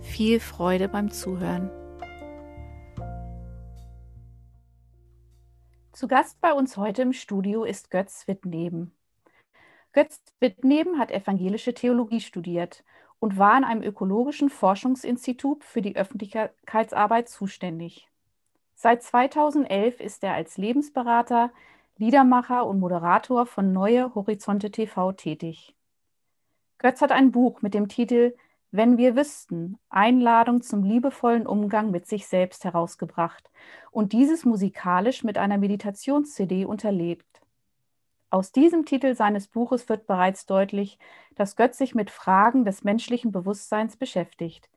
viel Freude beim Zuhören. Zu Gast bei uns heute im Studio ist Götz Wittneben. Götz Wittneben hat evangelische Theologie studiert und war an einem ökologischen Forschungsinstitut für die Öffentlichkeitsarbeit zuständig. Seit 2011 ist er als Lebensberater, Liedermacher und Moderator von Neue Horizonte TV tätig. Götz hat ein Buch mit dem Titel Wenn wir wüssten, Einladung zum liebevollen Umgang mit sich selbst herausgebracht und dieses musikalisch mit einer Meditations-CD unterlegt. Aus diesem Titel seines Buches wird bereits deutlich, dass Götz sich mit Fragen des menschlichen Bewusstseins beschäftigt.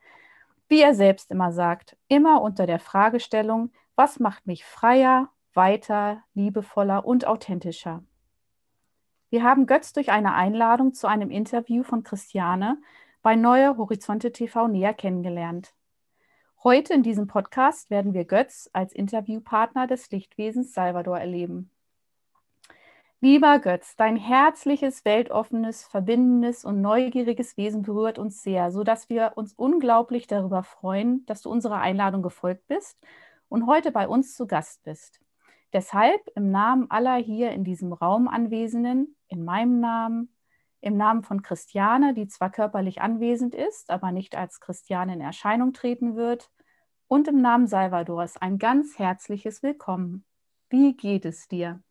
Wie er selbst immer sagt, immer unter der Fragestellung, was macht mich freier, weiter, liebevoller und authentischer? Wir haben Götz durch eine Einladung zu einem Interview von Christiane bei Neue Horizonte TV näher kennengelernt. Heute in diesem Podcast werden wir Götz als Interviewpartner des Lichtwesens Salvador erleben. Lieber Götz, dein herzliches, weltoffenes, verbindendes und neugieriges Wesen berührt uns sehr, sodass wir uns unglaublich darüber freuen, dass du unserer Einladung gefolgt bist und heute bei uns zu Gast bist. Deshalb im Namen aller hier in diesem Raum Anwesenden, in meinem Namen, im Namen von Christiane, die zwar körperlich anwesend ist, aber nicht als Christiane in Erscheinung treten wird, und im Namen Salvadors ein ganz herzliches Willkommen. Wie geht es dir?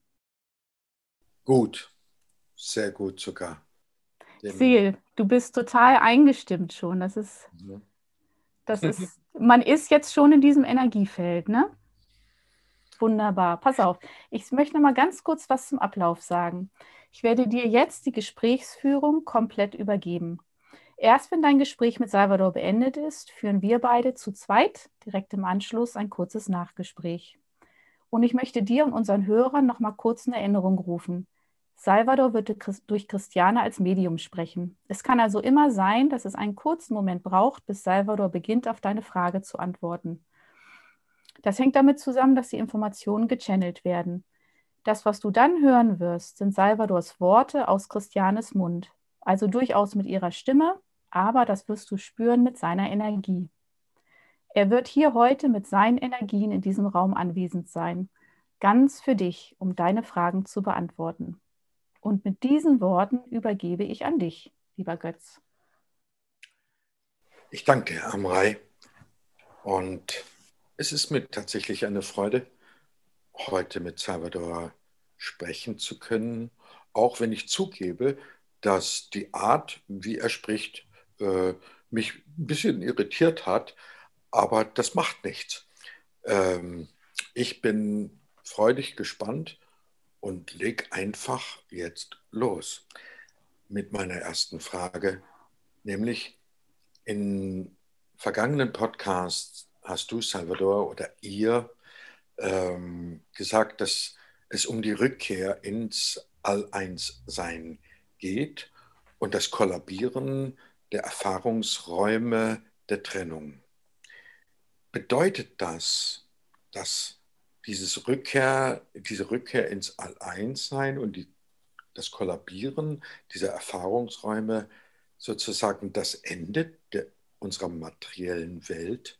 Gut, sehr gut sogar. Ich sehe, du bist total eingestimmt schon. Das ist, mhm. das ist man ist jetzt schon in diesem Energiefeld, ne? Wunderbar. Pass auf, ich möchte noch mal ganz kurz was zum Ablauf sagen. Ich werde dir jetzt die Gesprächsführung komplett übergeben. Erst wenn dein Gespräch mit Salvador beendet ist, führen wir beide zu zweit direkt im Anschluss ein kurzes Nachgespräch. Und ich möchte dir und unseren Hörern noch mal kurz eine Erinnerung rufen. Salvador wird durch Christiane als Medium sprechen. Es kann also immer sein, dass es einen kurzen Moment braucht, bis Salvador beginnt, auf deine Frage zu antworten. Das hängt damit zusammen, dass die Informationen gechannelt werden. Das, was du dann hören wirst, sind Salvadors Worte aus Christianes Mund, also durchaus mit ihrer Stimme, aber das wirst du spüren mit seiner Energie. Er wird hier heute mit seinen Energien in diesem Raum anwesend sein, ganz für dich, um deine Fragen zu beantworten. Und mit diesen Worten übergebe ich an dich, lieber Götz. Ich danke dir, Amrei. Und es ist mir tatsächlich eine Freude, heute mit Salvador sprechen zu können, auch wenn ich zugebe, dass die Art, wie er spricht, äh, mich ein bisschen irritiert hat, aber das macht nichts. Ähm, ich bin freudig gespannt und leg einfach jetzt los mit meiner ersten Frage, nämlich in vergangenen Podcasts hast du, Salvador, oder ihr ähm, gesagt, dass es um die Rückkehr ins All-Eins-Sein geht und das Kollabieren der Erfahrungsräume der Trennung. Bedeutet das, dass dieses Rückkehr, diese Rückkehr ins All-Eins-Sein und die, das Kollabieren dieser Erfahrungsräume sozusagen das Ende der, unserer materiellen Welt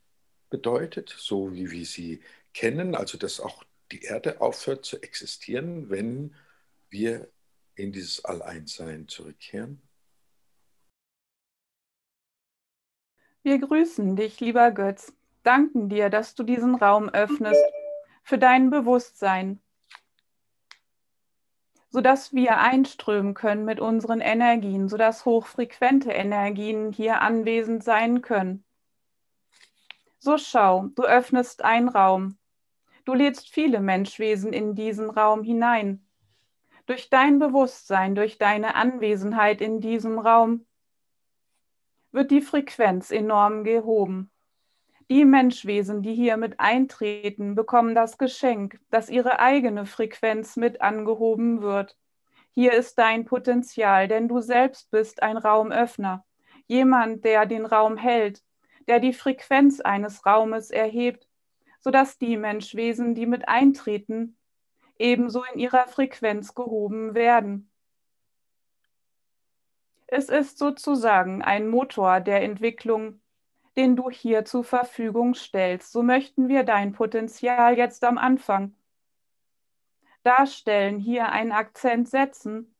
bedeutet, so wie wir sie kennen, also dass auch die Erde aufhört zu existieren, wenn wir in dieses All-Eins-Sein zurückkehren? Wir grüßen dich, lieber Götz, danken dir, dass du diesen Raum öffnest für dein Bewusstsein, sodass wir einströmen können mit unseren Energien, sodass hochfrequente Energien hier anwesend sein können. So schau, du öffnest einen Raum. Du lädst viele Menschwesen in diesen Raum hinein. Durch dein Bewusstsein, durch deine Anwesenheit in diesem Raum wird die Frequenz enorm gehoben. Die Menschwesen, die hier mit eintreten, bekommen das Geschenk, dass ihre eigene Frequenz mit angehoben wird. Hier ist dein Potenzial, denn du selbst bist ein Raumöffner, jemand, der den Raum hält, der die Frequenz eines Raumes erhebt, sodass die Menschwesen, die mit eintreten, ebenso in ihrer Frequenz gehoben werden. Es ist sozusagen ein Motor der Entwicklung, den du hier zur Verfügung stellst. So möchten wir dein Potenzial jetzt am Anfang darstellen, hier einen Akzent setzen,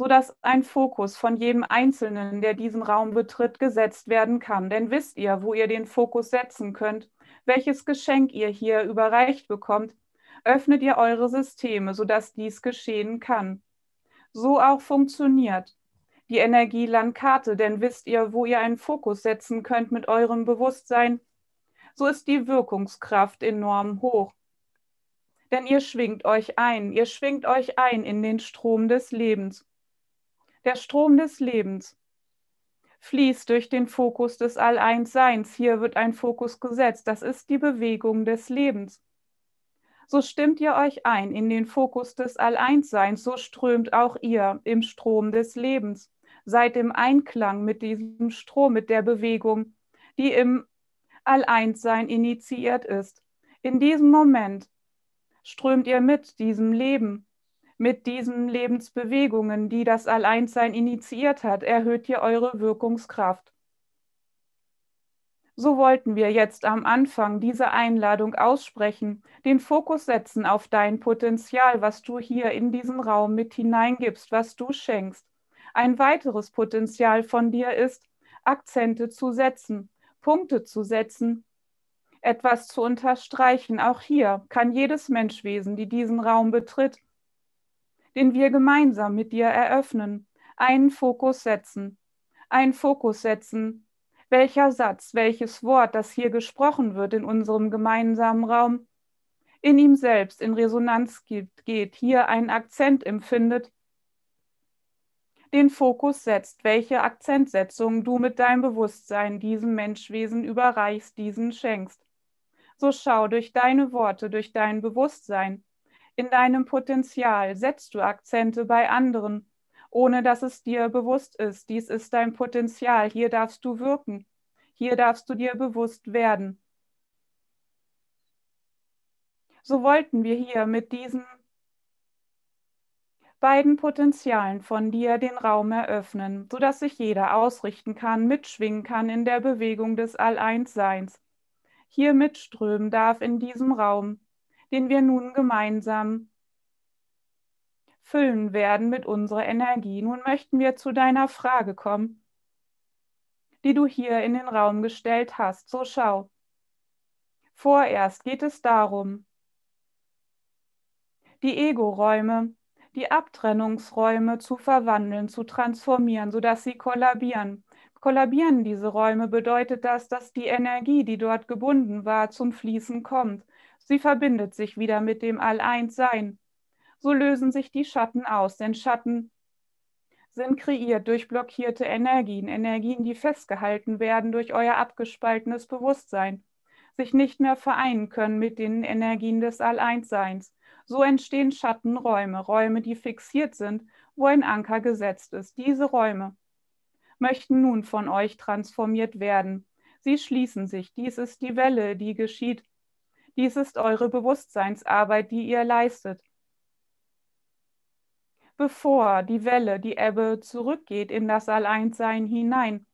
sodass ein Fokus von jedem Einzelnen, der diesen Raum betritt, gesetzt werden kann. Denn wisst ihr, wo ihr den Fokus setzen könnt, welches Geschenk ihr hier überreicht bekommt, öffnet ihr eure Systeme, sodass dies geschehen kann. So auch funktioniert die Energielandkarte, denn wisst ihr, wo ihr einen Fokus setzen könnt mit eurem Bewusstsein, so ist die Wirkungskraft enorm hoch. Denn ihr schwingt euch ein, ihr schwingt euch ein in den Strom des Lebens. Der Strom des Lebens fließt durch den Fokus des All-Eins-Seins. Hier wird ein Fokus gesetzt. Das ist die Bewegung des Lebens. So stimmt ihr euch ein in den Fokus des All-Eins-Seins, so strömt auch ihr im Strom des Lebens seid im Einklang mit diesem Strom, mit der Bewegung, die im All-Eins-Sein initiiert ist. In diesem Moment strömt ihr mit diesem Leben, mit diesen Lebensbewegungen, die das All-Eins-Sein initiiert hat, erhöht ihr eure Wirkungskraft. So wollten wir jetzt am Anfang diese Einladung aussprechen, den Fokus setzen auf dein Potenzial, was du hier in diesen Raum mit hineingibst, was du schenkst. Ein weiteres Potenzial von dir ist, Akzente zu setzen, Punkte zu setzen, etwas zu unterstreichen. Auch hier kann jedes Menschwesen, die diesen Raum betritt, den wir gemeinsam mit dir eröffnen, einen Fokus setzen. Einen Fokus setzen, welcher Satz, welches Wort, das hier gesprochen wird in unserem gemeinsamen Raum, in ihm selbst in Resonanz geht, hier einen Akzent empfindet, den Fokus setzt, welche Akzentsetzung du mit deinem Bewusstsein diesem Menschwesen überreichst, diesen schenkst. So schau durch deine Worte, durch dein Bewusstsein, in deinem Potenzial setzt du Akzente bei anderen, ohne dass es dir bewusst ist. Dies ist dein Potenzial, hier darfst du wirken, hier darfst du dir bewusst werden. So wollten wir hier mit diesen beiden Potenzialen von dir den Raum eröffnen, sodass sich jeder ausrichten kann, mitschwingen kann in der Bewegung des All-Eins-Seins. Hier mitströmen darf in diesem Raum, den wir nun gemeinsam füllen werden mit unserer Energie. Nun möchten wir zu deiner Frage kommen, die du hier in den Raum gestellt hast. So schau. Vorerst geht es darum, die Ego-Räume die Abtrennungsräume zu verwandeln, zu transformieren, sodass sie kollabieren. Kollabieren diese Räume bedeutet das, dass die Energie, die dort gebunden war, zum Fließen kommt. Sie verbindet sich wieder mit dem All-Eins-Sein. So lösen sich die Schatten aus, denn Schatten sind kreiert durch blockierte Energien, Energien, die festgehalten werden durch euer abgespaltenes Bewusstsein, sich nicht mehr vereinen können mit den Energien des All-Eins-Seins. So entstehen Schattenräume, Räume, die fixiert sind, wo ein Anker gesetzt ist. Diese Räume möchten nun von euch transformiert werden. Sie schließen sich. Dies ist die Welle, die geschieht. Dies ist eure Bewusstseinsarbeit, die ihr leistet. Bevor die Welle, die Ebbe zurückgeht in das Alleinssein hinein,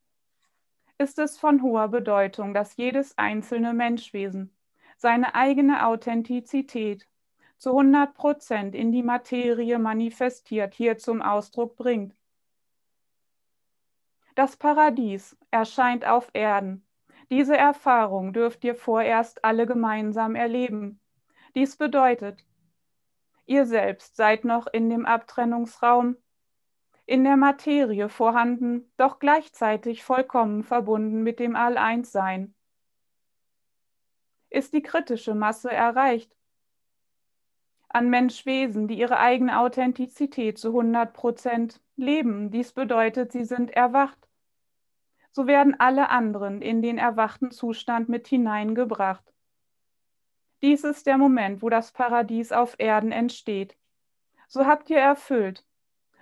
ist es von hoher Bedeutung, dass jedes einzelne Menschwesen seine eigene Authentizität zu 100 Prozent in die Materie manifestiert, hier zum Ausdruck bringt. Das Paradies erscheint auf Erden, Diese Erfahrung dürft ihr vorerst alle gemeinsam erleben. Dies bedeutet, ihr selbst seid noch in dem Abtrennungsraum, in der Materie vorhanden, doch gleichzeitig vollkommen verbunden mit dem All-Eins-Sein. Ist die kritische Masse erreicht, an Menschwesen, die ihre eigene Authentizität zu 100 Prozent leben. Dies bedeutet, sie sind erwacht. So werden alle anderen in den erwachten Zustand mit hineingebracht. Dies ist der Moment, wo das Paradies auf Erden entsteht. So habt ihr erfüllt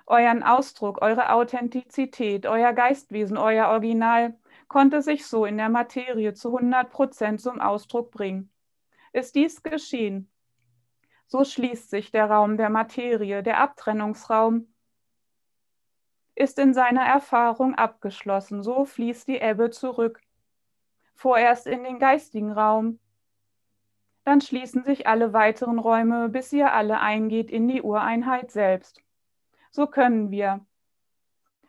euren Ausdruck, eure Authentizität, euer Geistwesen, euer Original konnte sich so in der Materie zu 100 Prozent zum Ausdruck bringen. Ist dies geschehen, so schließt sich der Raum der Materie, der Abtrennungsraum ist in seiner Erfahrung abgeschlossen, so fließt die Ebbe zurück. Vorerst in den geistigen Raum, dann schließen sich alle weiteren Räume, bis ihr alle eingeht in die Ureinheit selbst. So können wir,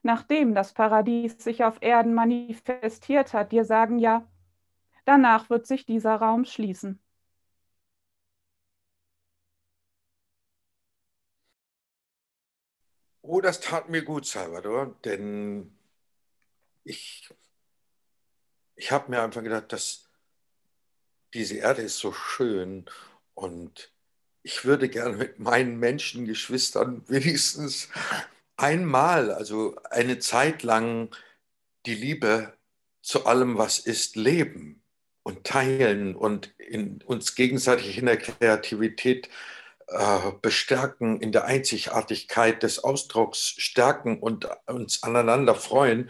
nachdem das Paradies sich auf Erden manifestiert hat, dir sagen, ja, danach wird sich dieser Raum schließen. Oh, das tat mir gut, Salvador, denn ich, ich habe mir einfach gedacht, dass diese Erde ist so schön und ich würde gerne mit meinen Menschengeschwistern wenigstens einmal, also eine Zeit lang, die Liebe zu allem, was ist, leben und teilen und uns gegenseitig in der Kreativität äh, bestärken, in der Einzigartigkeit des Ausdrucks stärken und uns aneinander freuen.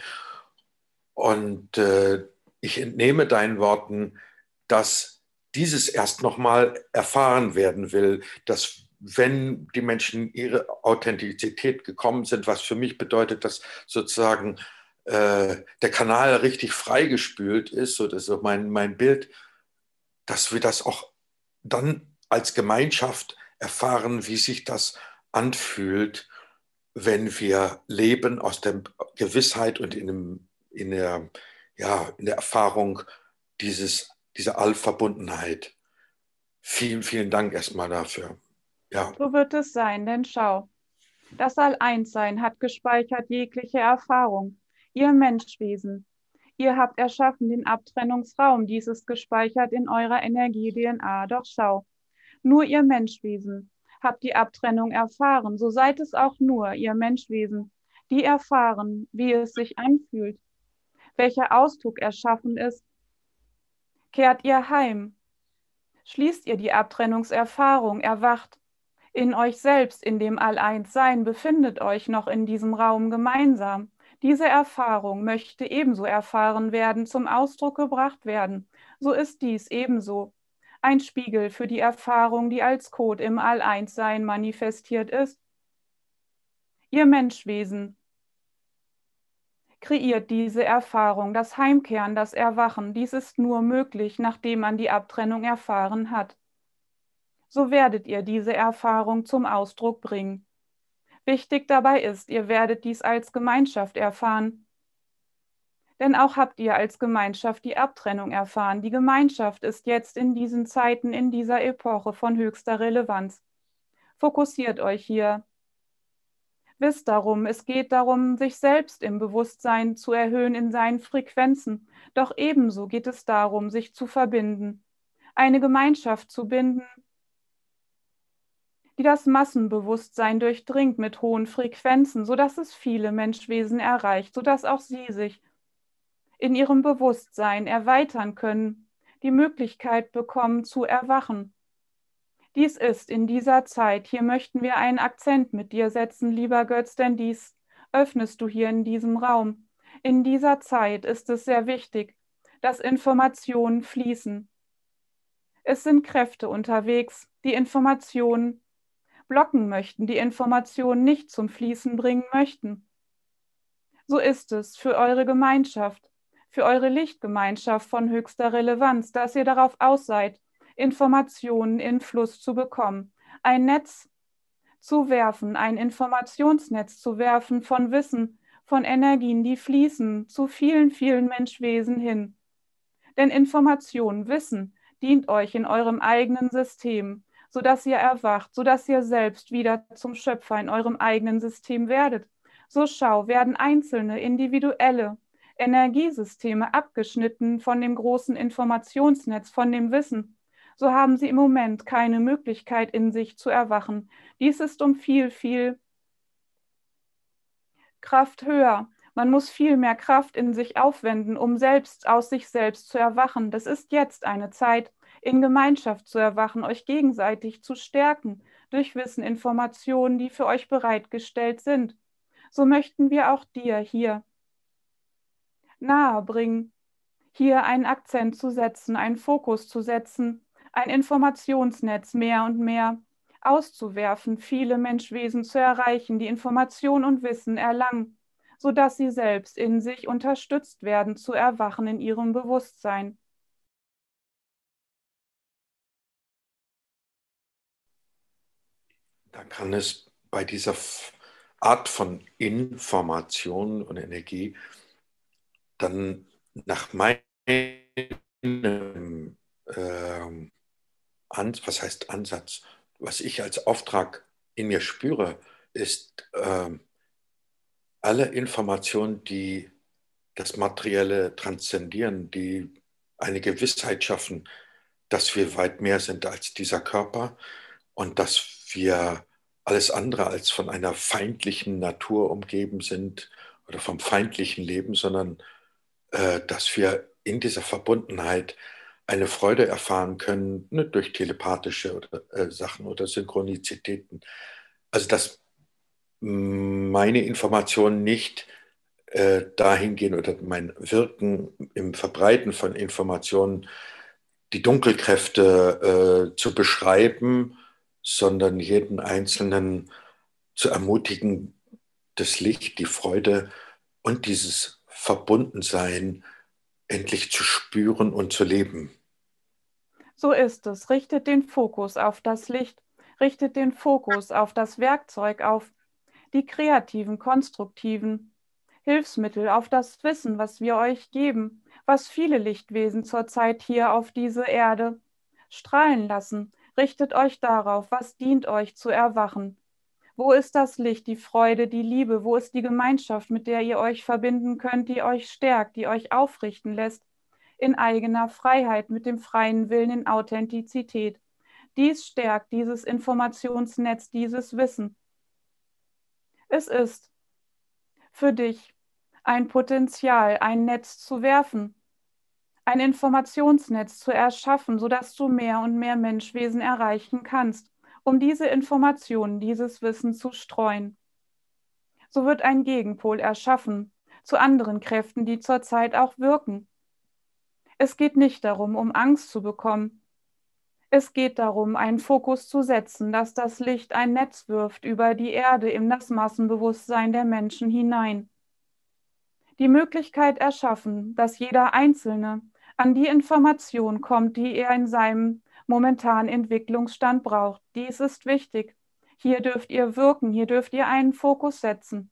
Und äh, ich entnehme deinen Worten, dass dieses erst nochmal erfahren werden will, dass wenn die Menschen ihre Authentizität gekommen sind, was für mich bedeutet, dass sozusagen äh, der Kanal richtig freigespült ist, so das mein, mein Bild, dass wir das auch dann als Gemeinschaft erfahren, wie sich das anfühlt, wenn wir leben aus der Gewissheit und in, dem, in, der, ja, in der Erfahrung dieses, dieser Allverbundenheit. Vielen, vielen Dank erstmal dafür. Ja. So wird es sein, denn schau, das All-Eins-Sein hat gespeichert jegliche Erfahrung. Ihr Menschwesen, ihr habt erschaffen den Abtrennungsraum, dieses gespeichert in eurer Energie-DNA. Doch schau, nur ihr Menschwesen habt die Abtrennung erfahren, so seid es auch nur ihr Menschwesen, die erfahren, wie es sich anfühlt, welcher Ausdruck erschaffen ist. Kehrt ihr heim, schließt ihr die Abtrennungserfahrung, erwacht. In euch selbst, in dem All-Eins-Sein, befindet euch noch in diesem Raum gemeinsam. Diese Erfahrung möchte ebenso erfahren werden, zum Ausdruck gebracht werden. So ist dies ebenso ein Spiegel für die Erfahrung, die als Code im All-Eins-Sein manifestiert ist. Ihr Menschwesen kreiert diese Erfahrung, das Heimkehren, das Erwachen. Dies ist nur möglich, nachdem man die Abtrennung erfahren hat. So werdet ihr diese Erfahrung zum Ausdruck bringen. Wichtig dabei ist, ihr werdet dies als Gemeinschaft erfahren, denn auch habt ihr als Gemeinschaft die Abtrennung erfahren. Die Gemeinschaft ist jetzt in diesen Zeiten, in dieser Epoche von höchster Relevanz. Fokussiert euch hier. Wisst darum, es geht darum, sich selbst im Bewusstsein zu erhöhen in seinen Frequenzen. Doch ebenso geht es darum, sich zu verbinden, eine Gemeinschaft zu binden, die das Massenbewusstsein durchdringt mit hohen Frequenzen, sodass es viele Menschwesen erreicht, sodass auch sie sich in ihrem Bewusstsein erweitern können, die Möglichkeit bekommen zu erwachen. Dies ist in dieser Zeit, hier möchten wir einen Akzent mit dir setzen, lieber Götz, denn dies öffnest du hier in diesem Raum. In dieser Zeit ist es sehr wichtig, dass Informationen fließen. Es sind Kräfte unterwegs, die Informationen blocken möchten, die Informationen nicht zum Fließen bringen möchten. So ist es für eure Gemeinschaft für eure Lichtgemeinschaft von höchster Relevanz, dass ihr darauf aus seid, Informationen in Fluss zu bekommen, ein Netz zu werfen, ein Informationsnetz zu werfen von Wissen, von Energien, die fließen zu vielen, vielen Menschwesen hin. Denn Information, Wissen dient euch in eurem eigenen System, sodass ihr erwacht, sodass ihr selbst wieder zum Schöpfer in eurem eigenen System werdet. So schau, werden einzelne, individuelle Energiesysteme abgeschnitten von dem großen Informationsnetz, von dem Wissen. So haben sie im Moment keine Möglichkeit in sich zu erwachen. Dies ist um viel, viel Kraft höher. Man muss viel mehr Kraft in sich aufwenden, um selbst aus sich selbst zu erwachen. Das ist jetzt eine Zeit, in Gemeinschaft zu erwachen, euch gegenseitig zu stärken durch Wissen, Informationen, die für euch bereitgestellt sind. So möchten wir auch dir hier nahe bringen, hier einen Akzent zu setzen, einen Fokus zu setzen, ein Informationsnetz mehr und mehr auszuwerfen, viele Menschwesen zu erreichen, die Information und Wissen erlangen, sodass sie selbst in sich unterstützt werden, zu erwachen in ihrem Bewusstsein. Da kann es bei dieser Art von Information und Energie dann nach meinem, ähm, was heißt Ansatz, was ich als Auftrag in mir spüre, ist ähm, alle Informationen, die das Materielle transzendieren, die eine Gewissheit schaffen, dass wir weit mehr sind als dieser Körper und dass wir alles andere als von einer feindlichen Natur umgeben sind oder vom feindlichen Leben, sondern dass wir in dieser Verbundenheit eine Freude erfahren können ne, durch telepathische oder, äh, Sachen oder Synchronizitäten. Also dass meine Informationen nicht äh, dahin oder mein Wirken im Verbreiten von Informationen, die Dunkelkräfte äh, zu beschreiben, sondern jeden Einzelnen zu ermutigen, das Licht, die Freude und dieses Verbundensein endlich zu spüren und zu leben. So ist es. Richtet den Fokus auf das Licht, richtet den Fokus auf das Werkzeug, auf die kreativen, konstruktiven Hilfsmittel, auf das Wissen, was wir euch geben, was viele Lichtwesen zurzeit hier auf diese Erde strahlen lassen, Richtet euch darauf, was dient euch zu erwachen. Wo ist das Licht, die Freude, die Liebe? Wo ist die Gemeinschaft, mit der ihr euch verbinden könnt, die euch stärkt, die euch aufrichten lässt? In eigener Freiheit, mit dem freien Willen, in Authentizität. Dies stärkt dieses Informationsnetz, dieses Wissen. Es ist für dich ein Potenzial, ein Netz zu werfen, ein Informationsnetz zu erschaffen, sodass du mehr und mehr Menschwesen erreichen kannst, um diese Informationen, dieses Wissen zu streuen. So wird ein Gegenpol erschaffen zu anderen Kräften, die zurzeit auch wirken. Es geht nicht darum, um Angst zu bekommen. Es geht darum, einen Fokus zu setzen, dass das Licht ein Netz wirft über die Erde in das Massenbewusstsein der Menschen hinein. Die Möglichkeit erschaffen, dass jeder Einzelne an die Information kommt, die er in seinem momentanen Entwicklungsstand braucht. Dies ist wichtig. Hier dürft ihr wirken, hier dürft ihr einen Fokus setzen.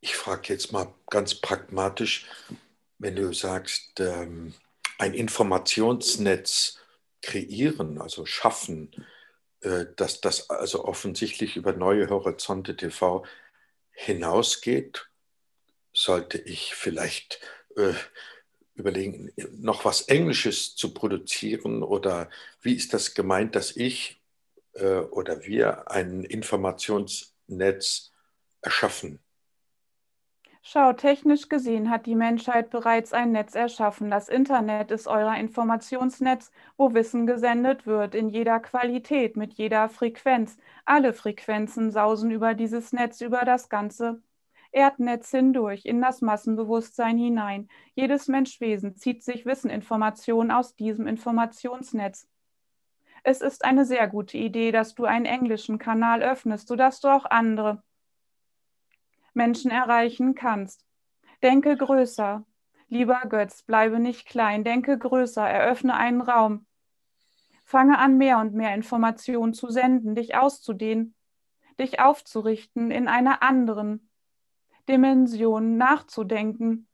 Ich frage jetzt mal ganz pragmatisch, wenn du sagst, ähm, ein Informationsnetz kreieren, also schaffen, äh, dass das also offensichtlich über neue Horizonte TV hinausgeht, sollte ich vielleicht äh, überlegen, noch was Englisches zu produzieren oder wie ist das gemeint, dass ich äh, oder wir ein Informationsnetz erschaffen? Schau, technisch gesehen hat die Menschheit bereits ein Netz erschaffen. Das Internet ist euer Informationsnetz, wo Wissen gesendet wird, in jeder Qualität, mit jeder Frequenz. Alle Frequenzen sausen über dieses Netz, über das ganze Erdnetz hindurch in das Massenbewusstsein hinein. Jedes Menschwesen zieht sich Wisseninformationen aus diesem Informationsnetz. Es ist eine sehr gute Idee, dass du einen englischen Kanal öffnest, sodass du auch andere Menschen erreichen kannst. Denke größer. Lieber Götz, bleibe nicht klein, denke größer, eröffne einen Raum. Fange an, mehr und mehr Informationen zu senden, dich auszudehnen, dich aufzurichten in einer anderen, Dimensionen nachzudenken,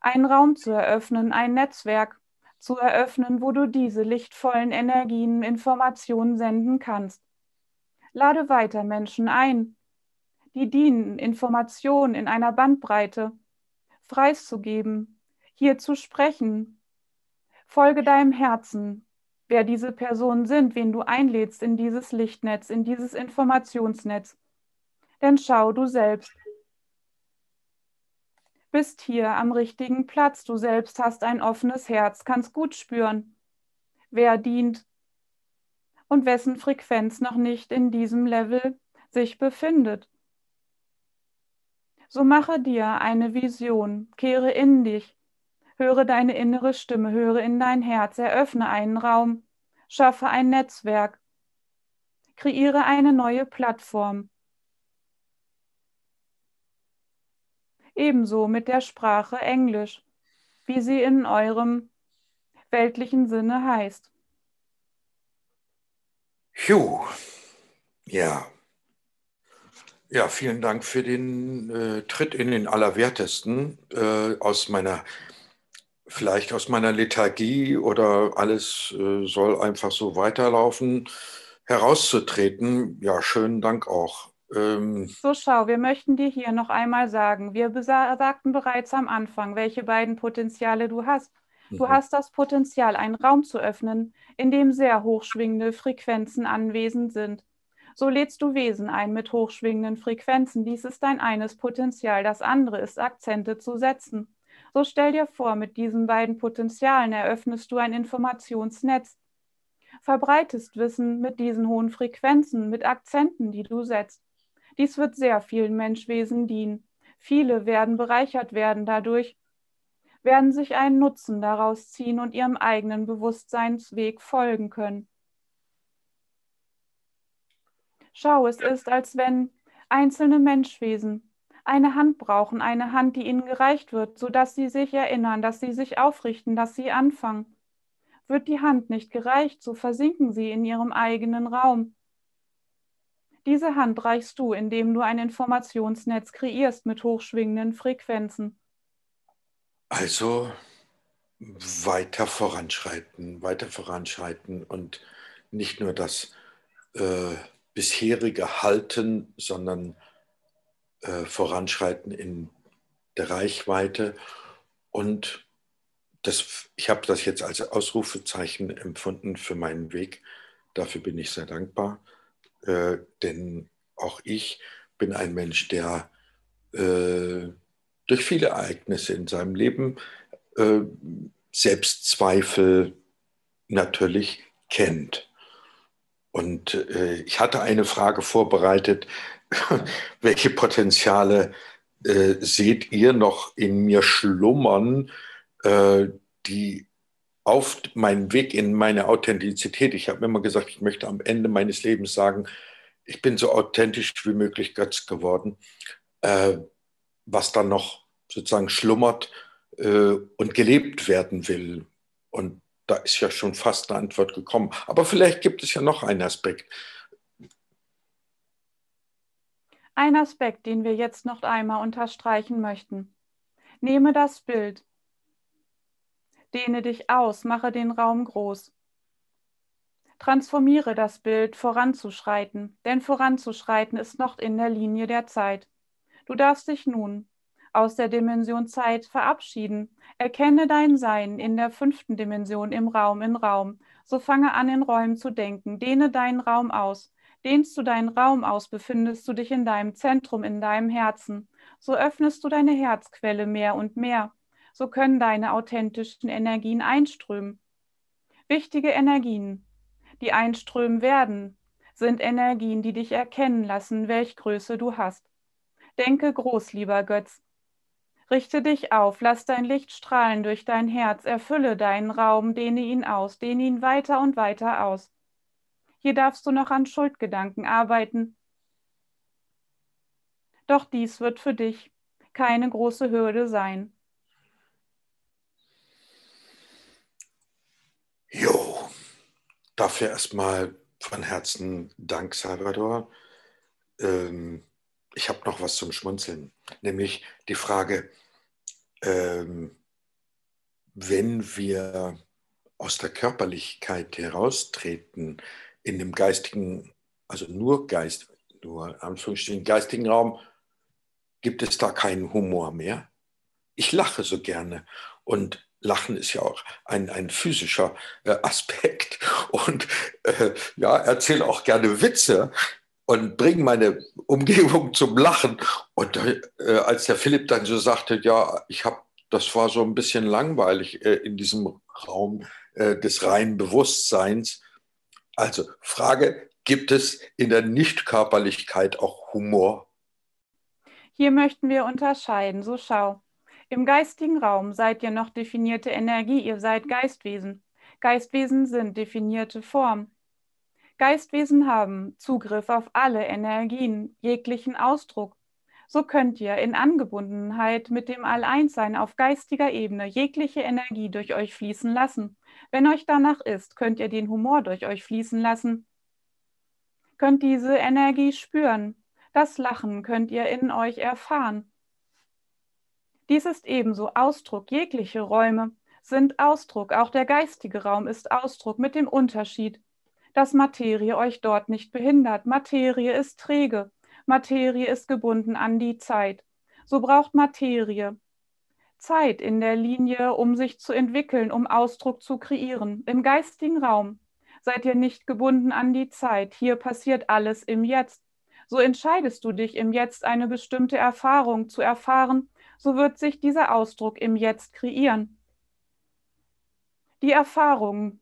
einen Raum zu eröffnen, ein Netzwerk zu eröffnen, wo du diese lichtvollen Energien, Informationen senden kannst. Lade weiter Menschen ein, die dienen, Informationen in einer Bandbreite preiszugeben, hier zu sprechen. Folge deinem Herzen, wer diese Personen sind, wen du einlädst in dieses Lichtnetz, in dieses Informationsnetz. Denn schau du selbst, bist hier am richtigen Platz. Du selbst hast ein offenes Herz, kannst gut spüren, wer dient und wessen Frequenz noch nicht in diesem Level sich befindet. So mache dir eine Vision, kehre in dich, höre deine innere Stimme, höre in dein Herz, eröffne einen Raum, schaffe ein Netzwerk, kreiere eine neue Plattform. Ebenso mit der Sprache Englisch, wie sie in eurem weltlichen Sinne heißt. Juh, ja. Ja, vielen Dank für den äh, Tritt in den Allerwertesten äh, aus meiner, vielleicht aus meiner Lethargie oder alles äh, soll einfach so weiterlaufen, herauszutreten. Ja, schönen Dank auch. Ähm, so, schau, wir möchten dir hier noch einmal sagen, wir sagten bereits am Anfang, welche beiden Potenziale du hast. Du mhm. hast das Potenzial, einen Raum zu öffnen, in dem sehr hochschwingende Frequenzen anwesend sind. So lädst du Wesen ein mit hochschwingenden Frequenzen. Dies ist dein eines Potenzial. Das andere ist, Akzente zu setzen. So stell dir vor, mit diesen beiden Potenzialen eröffnest du ein Informationsnetz, verbreitest Wissen mit diesen hohen Frequenzen, mit Akzenten, die du setzt. Dies wird sehr vielen Menschwesen dienen. Viele werden bereichert werden dadurch, werden sich einen Nutzen daraus ziehen und ihrem eigenen Bewusstseinsweg folgen können. Schau, es ist, als wenn einzelne Menschwesen eine Hand brauchen, eine Hand, die ihnen gereicht wird, sodass sie sich erinnern, dass sie sich aufrichten, dass sie anfangen. Wird die Hand nicht gereicht, so versinken sie in ihrem eigenen Raum, diese Hand reichst du, indem du ein Informationsnetz kreierst mit hochschwingenden Frequenzen. Also weiter voranschreiten, weiter voranschreiten und nicht nur das äh, bisherige halten, sondern äh, voranschreiten in der Reichweite. Und das, ich habe das jetzt als Ausrufezeichen empfunden für meinen Weg. Dafür bin ich sehr dankbar. Äh, denn auch ich bin ein Mensch, der äh, durch viele Ereignisse in seinem Leben äh, Selbstzweifel natürlich kennt. Und äh, ich hatte eine Frage vorbereitet, welche Potenziale äh, seht ihr noch in mir schlummern, die auf meinen Weg in meine Authentizität. Ich habe immer gesagt, ich möchte am Ende meines Lebens sagen, ich bin so authentisch wie möglich Götz geworden, äh, was dann noch sozusagen schlummert äh, und gelebt werden will. Und da ist ja schon fast eine Antwort gekommen. Aber vielleicht gibt es ja noch einen Aspekt. Ein Aspekt, den wir jetzt noch einmal unterstreichen möchten. Nehme das Bild Dehne dich aus, mache den Raum groß. Transformiere das Bild, voranzuschreiten, denn voranzuschreiten ist noch in der Linie der Zeit. Du darfst dich nun aus der Dimension Zeit verabschieden. Erkenne dein Sein in der fünften Dimension im Raum in Raum. So fange an, in Räumen zu denken. Dehne deinen Raum aus. Dehnst du deinen Raum aus, befindest du dich in deinem Zentrum, in deinem Herzen. So öffnest du deine Herzquelle mehr und mehr so können deine authentischen Energien einströmen. Wichtige Energien, die einströmen werden, sind Energien, die dich erkennen lassen, welch Größe du hast. Denke groß, lieber Götz. Richte dich auf, lass dein Licht strahlen durch dein Herz, erfülle deinen Raum, dehne ihn aus, dehne ihn weiter und weiter aus. Hier darfst du noch an Schuldgedanken arbeiten. Doch dies wird für dich keine große Hürde sein. Dafür erstmal von Herzen Dank, Salvador. Ähm, ich habe noch was zum Schmunzeln, nämlich die Frage, ähm, wenn wir aus der Körperlichkeit heraustreten, in dem geistigen, also nur Geist, nur Anführungsstrichen geistigen Raum, gibt es da keinen Humor mehr. Ich lache so gerne und Lachen ist ja auch ein, ein physischer äh, Aspekt und äh, ja, erzähle auch gerne Witze und bringe meine Umgebung zum Lachen. Und äh, als der Philipp dann so sagte, ja, ich habe, das war so ein bisschen langweilig äh, in diesem Raum äh, des reinen Bewusstseins. Also Frage, gibt es in der Nichtkörperlichkeit auch Humor? Hier möchten wir unterscheiden. So schau. Im geistigen Raum seid ihr noch definierte Energie, ihr seid Geistwesen. Geistwesen sind definierte Form. Geistwesen haben Zugriff auf alle Energien, jeglichen Ausdruck. So könnt ihr in Angebundenheit mit dem All-Eins-Sein auf geistiger Ebene jegliche Energie durch euch fließen lassen. Wenn euch danach ist, könnt ihr den Humor durch euch fließen lassen. Könnt diese Energie spüren. Das Lachen könnt ihr in euch erfahren. Dies ist ebenso Ausdruck. Jegliche Räume sind Ausdruck. Auch der geistige Raum ist Ausdruck mit dem Unterschied, dass Materie euch dort nicht behindert. Materie ist träge. Materie ist gebunden an die Zeit. So braucht Materie Zeit in der Linie, um sich zu entwickeln, um Ausdruck zu kreieren. Im geistigen Raum seid ihr nicht gebunden an die Zeit. Hier passiert alles im Jetzt. So entscheidest du dich im Jetzt eine bestimmte Erfahrung zu erfahren, so wird sich dieser Ausdruck im Jetzt kreieren. Die Erfahrung,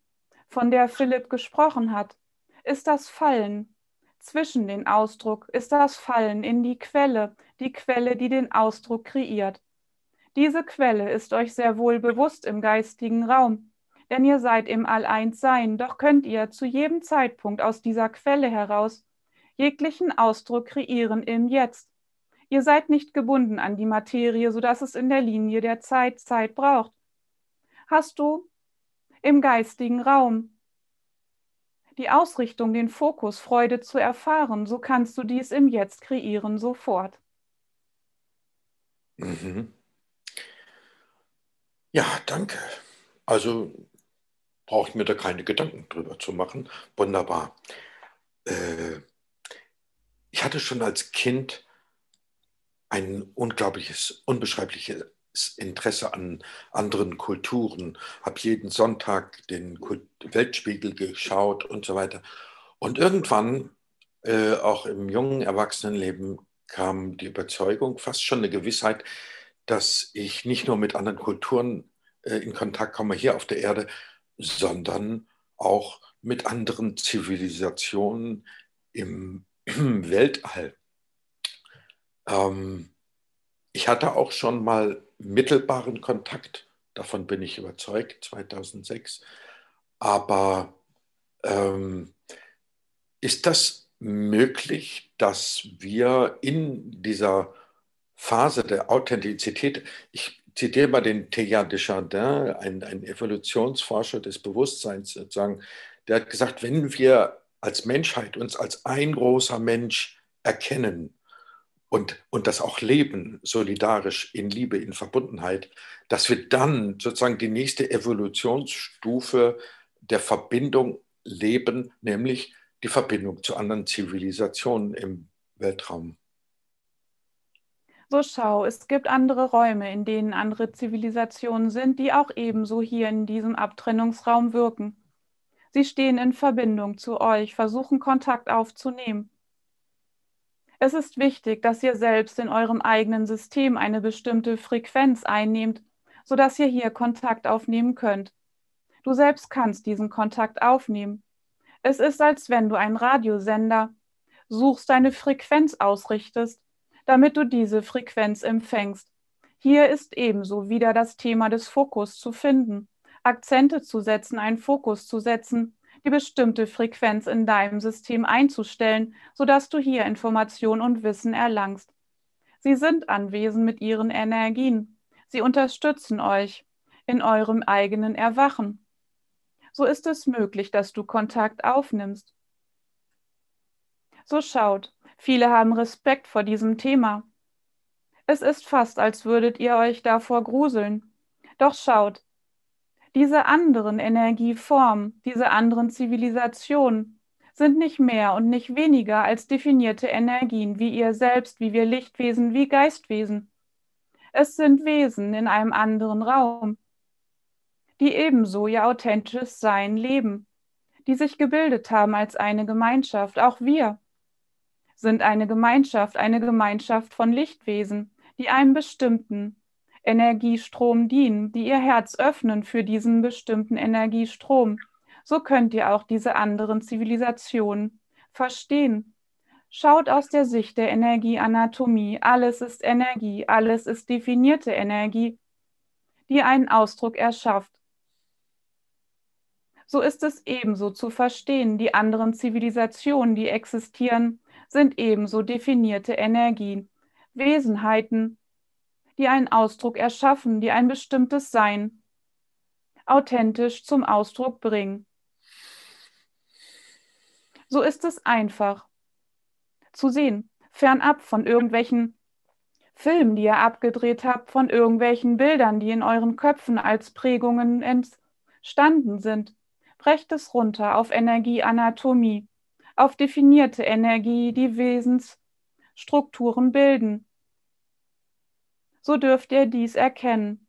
von der Philipp gesprochen hat, ist das Fallen zwischen den Ausdruck, ist das Fallen in die Quelle, die Quelle, die den Ausdruck kreiert. Diese Quelle ist euch sehr wohl bewusst im geistigen Raum, denn ihr seid im All-Eins-Sein, doch könnt ihr zu jedem Zeitpunkt aus dieser Quelle heraus jeglichen Ausdruck kreieren im Jetzt. Ihr seid nicht gebunden an die Materie, sodass es in der Linie der Zeit Zeit braucht. Hast du im geistigen Raum die Ausrichtung, den Fokus, Freude zu erfahren, so kannst du dies im Jetzt kreieren sofort. Mhm. Ja, danke. Also brauche ich mir da keine Gedanken drüber zu machen. Wunderbar. Äh, ich hatte schon als Kind ein unglaubliches, unbeschreibliches Interesse an anderen Kulturen, habe jeden Sonntag den Weltspiegel geschaut und so weiter. Und irgendwann, äh, auch im jungen Erwachsenenleben, kam die Überzeugung, fast schon eine Gewissheit, dass ich nicht nur mit anderen Kulturen äh, in Kontakt komme hier auf der Erde, sondern auch mit anderen Zivilisationen im Weltall. Ähm, ich hatte auch schon mal mittelbaren Kontakt, davon bin ich überzeugt, 2006. Aber ähm, ist das möglich, dass wir in dieser Phase der Authentizität, ich zitiere mal den Teilhard de Chardin, ein, ein Evolutionsforscher des Bewusstseins sozusagen, der hat gesagt, wenn wir als Menschheit uns als ein großer Mensch erkennen, und, und das auch leben, solidarisch, in Liebe, in Verbundenheit, dass wir dann sozusagen die nächste Evolutionsstufe der Verbindung leben, nämlich die Verbindung zu anderen Zivilisationen im Weltraum. So schau, es gibt andere Räume, in denen andere Zivilisationen sind, die auch ebenso hier in diesem Abtrennungsraum wirken. Sie stehen in Verbindung zu euch, versuchen Kontakt aufzunehmen. Es ist wichtig, dass ihr selbst in eurem eigenen System eine bestimmte Frequenz einnehmt, sodass ihr hier Kontakt aufnehmen könnt. Du selbst kannst diesen Kontakt aufnehmen. Es ist, als wenn du einen Radiosender suchst, deine Frequenz ausrichtest, damit du diese Frequenz empfängst. Hier ist ebenso wieder das Thema des Fokus zu finden, Akzente zu setzen, einen Fokus zu setzen, die bestimmte Frequenz in deinem System einzustellen, sodass du hier Information und Wissen erlangst. Sie sind anwesend mit ihren Energien. Sie unterstützen euch in eurem eigenen Erwachen. So ist es möglich, dass du Kontakt aufnimmst. So schaut, viele haben Respekt vor diesem Thema. Es ist fast, als würdet ihr euch davor gruseln. Doch schaut, Diese anderen Energieformen, diese anderen Zivilisationen sind nicht mehr und nicht weniger als definierte Energien, wie ihr selbst, wie wir Lichtwesen, wie Geistwesen. Es sind Wesen in einem anderen Raum, die ebenso ihr authentisches Sein leben, die sich gebildet haben als eine Gemeinschaft. Auch wir sind eine Gemeinschaft, eine Gemeinschaft von Lichtwesen, die einem bestimmten Energiestrom dienen, die ihr Herz öffnen für diesen bestimmten Energiestrom. So könnt ihr auch diese anderen Zivilisationen verstehen Schaut aus der Sicht der Energieanatomie. Alles ist Energie, alles ist definierte Energie, die einen Ausdruck erschafft. So ist es ebenso zu verstehen, die anderen Zivilisationen, die existieren, sind ebenso definierte Energien, Wesenheiten, die einen Ausdruck erschaffen, die ein bestimmtes Sein authentisch zum Ausdruck bringen. So ist es einfach, zu sehen, fernab von irgendwelchen Filmen, die ihr abgedreht habt, von irgendwelchen Bildern, die in euren Köpfen als Prägungen entstanden sind. Brecht es runter auf Energieanatomie, auf definierte Energie, die Wesensstrukturen bilden. So dürft ihr dies erkennen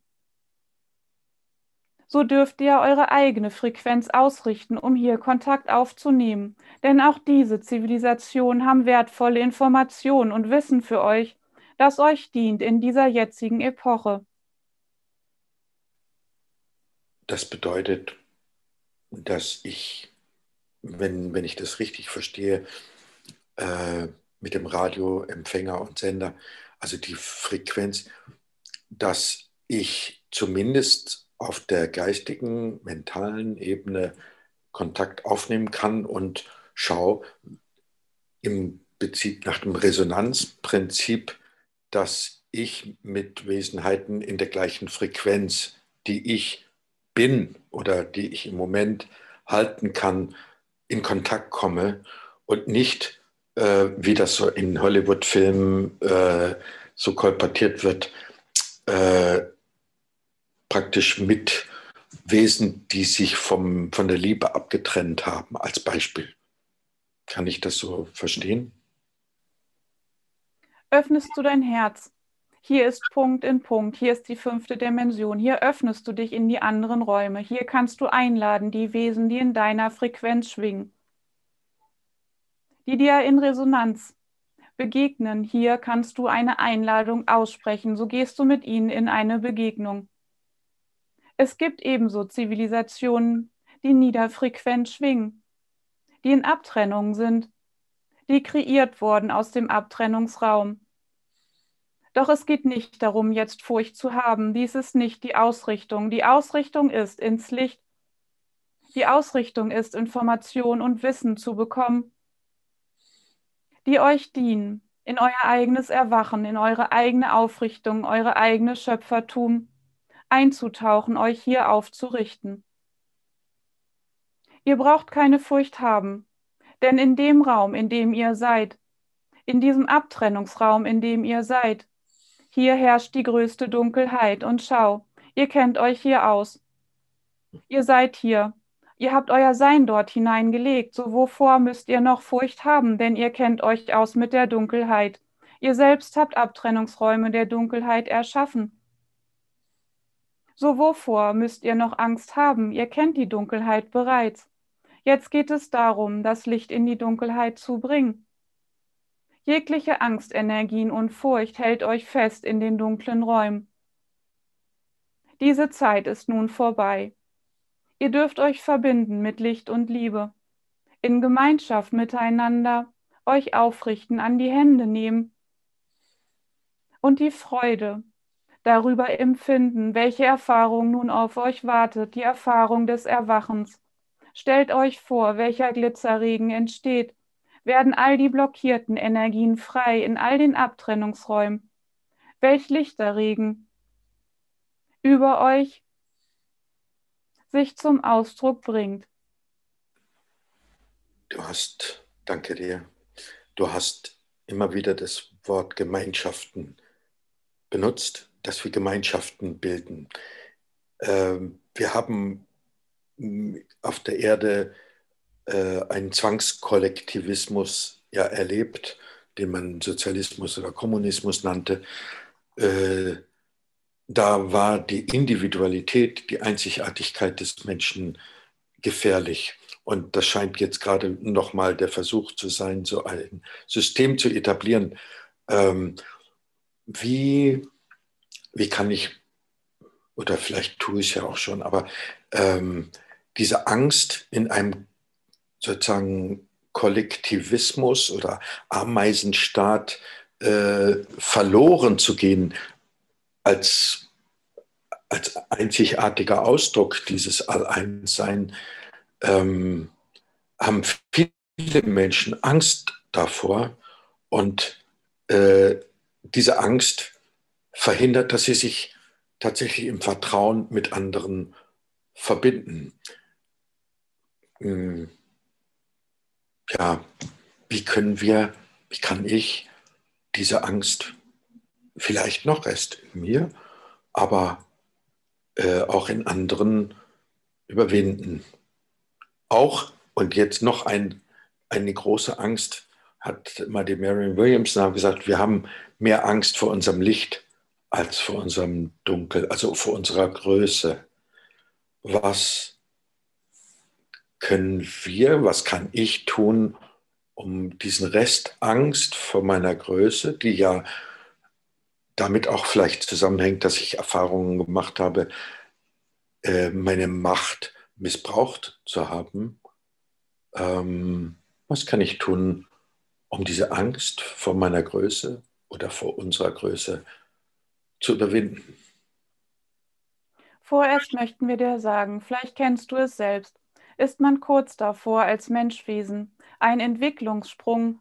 so dürft ihr eure eigene Frequenz ausrichten, um hier Kontakt aufzunehmen. Denn auch diese Zivilisationen haben wertvolle Informationen und Wissen für euch, das euch dient in dieser jetzigen Epoche. Das bedeutet, dass ich, wenn, wenn ich das richtig verstehe, äh, mit dem Radioempfänger und Sender, also die Frequenz, dass ich zumindest auf der geistigen, mentalen Ebene Kontakt aufnehmen kann und schau im Prinzip nach dem Resonanzprinzip, dass ich mit Wesenheiten in der gleichen Frequenz, die ich bin oder die ich im Moment halten kann, in Kontakt komme und nicht, äh, wie das so in Hollywood-Filmen äh, so kolportiert wird, äh, praktisch mit Wesen, die sich vom, von der Liebe abgetrennt haben, als Beispiel. Kann ich das so verstehen? Öffnest du dein Herz. Hier ist Punkt in Punkt, hier ist die fünfte Dimension, hier öffnest du dich in die anderen Räume, hier kannst du einladen, die Wesen, die in deiner Frequenz schwingen, die dir in Resonanz begegnen. Hier kannst du eine Einladung aussprechen, so gehst du mit ihnen in eine Begegnung. Es gibt ebenso Zivilisationen, die niederfrequent schwingen, die in Abtrennung sind, die kreiert wurden aus dem Abtrennungsraum. Doch es geht nicht darum, jetzt Furcht zu haben. Dies ist nicht die Ausrichtung. Die Ausrichtung ist ins Licht. Die Ausrichtung ist, Information und Wissen zu bekommen, die euch dienen, in euer eigenes Erwachen, in eure eigene Aufrichtung, eure eigene Schöpfertum einzutauchen, euch hier aufzurichten. Ihr braucht keine Furcht haben, denn in dem Raum, in dem ihr seid, in diesem Abtrennungsraum, in dem ihr seid, hier herrscht die größte Dunkelheit und schau, ihr kennt euch hier aus. Ihr seid hier, ihr habt euer Sein dort hineingelegt, so wovor müsst ihr noch Furcht haben, denn ihr kennt euch aus mit der Dunkelheit. Ihr selbst habt Abtrennungsräume der Dunkelheit erschaffen. So wovor müsst ihr noch Angst haben? Ihr kennt die Dunkelheit bereits. Jetzt geht es darum, das Licht in die Dunkelheit zu bringen. Jegliche Angstenergien und Furcht hält euch fest in den dunklen Räumen. Diese Zeit ist nun vorbei. Ihr dürft euch verbinden mit Licht und Liebe, in Gemeinschaft miteinander euch aufrichten, an die Hände nehmen und die Freude, darüber empfinden, welche Erfahrung nun auf euch wartet, die Erfahrung des Erwachens. Stellt euch vor, welcher Glitzerregen entsteht. Werden all die blockierten Energien frei in all den Abtrennungsräumen? Welch Lichterregen über euch sich zum Ausdruck bringt. Du hast, danke dir, du hast immer wieder das Wort Gemeinschaften benutzt dass wir Gemeinschaften bilden. Ähm, wir haben auf der Erde äh, einen Zwangskollektivismus ja erlebt, den man Sozialismus oder Kommunismus nannte. Da war die Individualität, die Einzigartigkeit des Menschen gefährlich. Und das scheint jetzt gerade nochmal der Versuch zu sein, so ein System zu etablieren. Ähm, wie, wie kann ich, oder vielleicht tue ich es ja auch schon, aber ähm, diese Angst in einem sozusagen Kollektivismus oder Ameisenstaat äh, verloren zu gehen als, als einzigartiger Ausdruck dieses Alleinssein, ähm, haben viele Menschen Angst davor und äh, diese Angst verhindert, dass sie sich tatsächlich im Vertrauen mit anderen verbinden. Hm. Ja, wie können wir, wie kann ich diese Angst vielleicht noch erst in mir, aber äh, auch in anderen überwinden? Auch, und jetzt noch ein, eine große Angst, hat mal die Marion Williamson gesagt, wir haben mehr Angst vor unserem Licht als vor unserem Dunkel, also vor unserer Größe. Was können wir, was kann ich tun, um diesen Rest Angst vor meiner Größe, die ja damit auch vielleicht zusammenhängt, dass ich Erfahrungen gemacht habe, äh, meine Macht missbraucht zu haben. Ähm, was kann ich tun, um diese Angst vor meiner Größe oder vor unserer Größe zu überwinden? Vorerst möchten wir dir sagen, vielleicht kennst du es selbst, ist man kurz davor, als Menschwesen einen Entwicklungssprung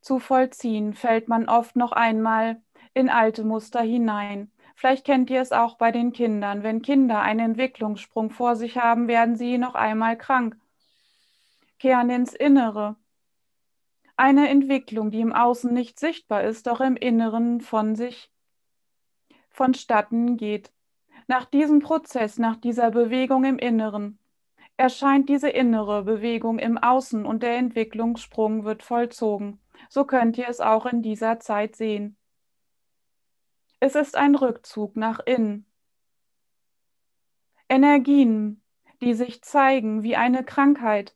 zu vollziehen, fällt man oft noch einmal in alte Muster hinein. Vielleicht kennt ihr es auch bei den Kindern. Wenn Kinder einen Entwicklungssprung vor sich haben, werden sie noch einmal krank, kehren ins Innere. Eine Entwicklung, die im Außen nicht sichtbar ist, doch im Inneren von sich vonstatten geht. Nach diesem Prozess, nach dieser Bewegung im Inneren, erscheint diese innere Bewegung im Außen und der Entwicklungssprung wird vollzogen. So könnt ihr es auch in dieser Zeit sehen. Es ist ein Rückzug nach innen. Energien, die sich zeigen wie eine Krankheit.